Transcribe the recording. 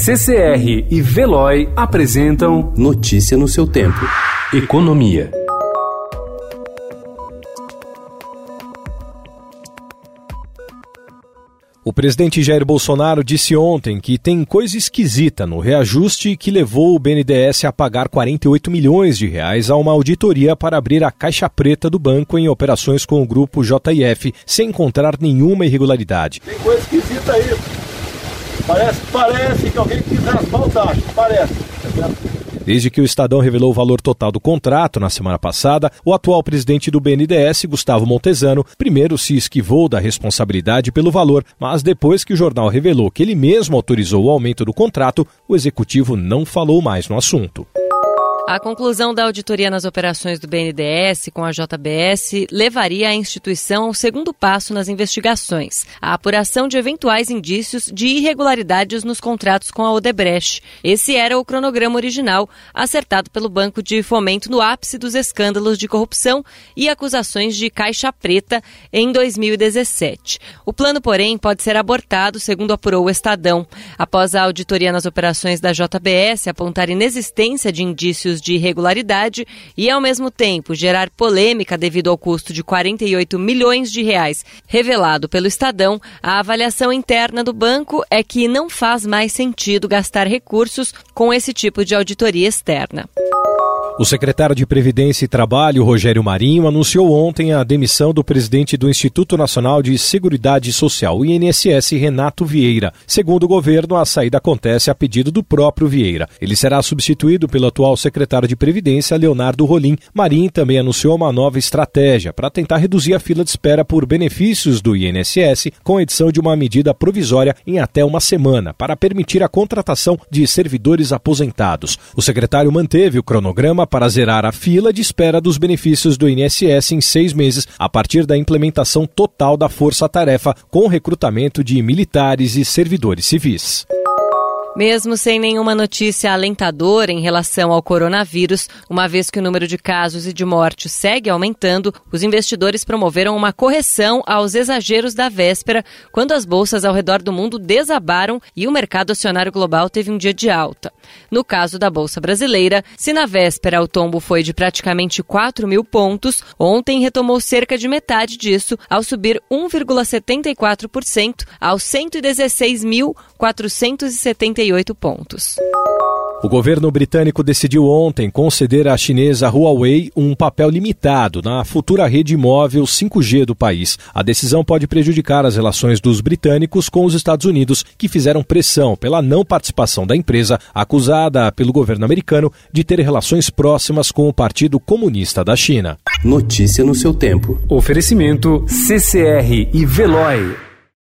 CCR e Veloy apresentam Notícia no seu tempo. Economia. O presidente Jair Bolsonaro disse ontem que tem coisa esquisita no reajuste que levou o BNDES a pagar 48 milhões de reais a uma auditoria para abrir a caixa preta do banco em operações com o grupo JIF, sem encontrar nenhuma irregularidade. Tem coisa esquisita aí. Parece, parece que alguém quis asfaltar, parece. Desde que o Estadão revelou o valor total do contrato na semana passada, o atual presidente do BNDES, Gustavo Montezano, primeiro se esquivou da responsabilidade pelo valor, mas depois que o jornal revelou que ele mesmo autorizou o aumento do contrato, o executivo não falou mais no assunto. A conclusão da auditoria nas operações do BNDES com a JBS levaria a instituição ao segundo passo nas investigações, a apuração de eventuais indícios de irregularidades nos contratos com a Odebrecht. Esse era o cronograma original, acertado pelo Banco de Fomento no ápice dos escândalos de corrupção e acusações de caixa preta em 2017. O plano, porém, pode ser abortado, segundo apurou o Estadão. Após a auditoria nas operações da JBS apontar inexistência de indícios de irregularidade e, ao mesmo tempo, gerar polêmica devido ao custo de 48 milhões de reais revelado pelo Estadão, a avaliação interna do banco é que não faz mais sentido gastar recursos com esse tipo de auditoria externa. O secretário de Previdência e Trabalho, Rogério Marinho, anunciou ontem a demissão do presidente do Instituto Nacional de Seguridade Social, INSS, Renato Vieira. Segundo o governo, a saída acontece a pedido do próprio Vieira. Ele será substituído pelo atual secretário de Previdência, Leonardo Rolim. Marinho também anunciou uma nova estratégia para tentar reduzir a fila de espera por benefícios do INSS, com a edição de uma medida provisória em até uma semana, para permitir a contratação de servidores aposentados. O secretário manteve o cronograma para zerar a fila de espera dos benefícios do INSS em seis meses, a partir da implementação total da força-tarefa, com recrutamento de militares e servidores civis. Mesmo sem nenhuma notícia alentadora em relação ao coronavírus, uma vez que o número de casos e de mortes segue aumentando, os investidores promoveram uma correção aos exageros da véspera, quando as bolsas ao redor do mundo desabaram e o mercado acionário global teve um dia de alta. No caso da Bolsa Brasileira, se na véspera o tombo foi de praticamente 4 mil pontos, ontem retomou cerca de metade disso, ao subir 1,74% aos 116.478 pontos. O governo britânico decidiu ontem conceder à chinesa Huawei um papel limitado na futura rede móvel 5G do país. A decisão pode prejudicar as relações dos britânicos com os Estados Unidos, que fizeram pressão pela não participação da empresa, acusada pelo governo americano de ter relações próximas com o Partido Comunista da China. Notícia no seu tempo. Oferecimento CCR e Veloy.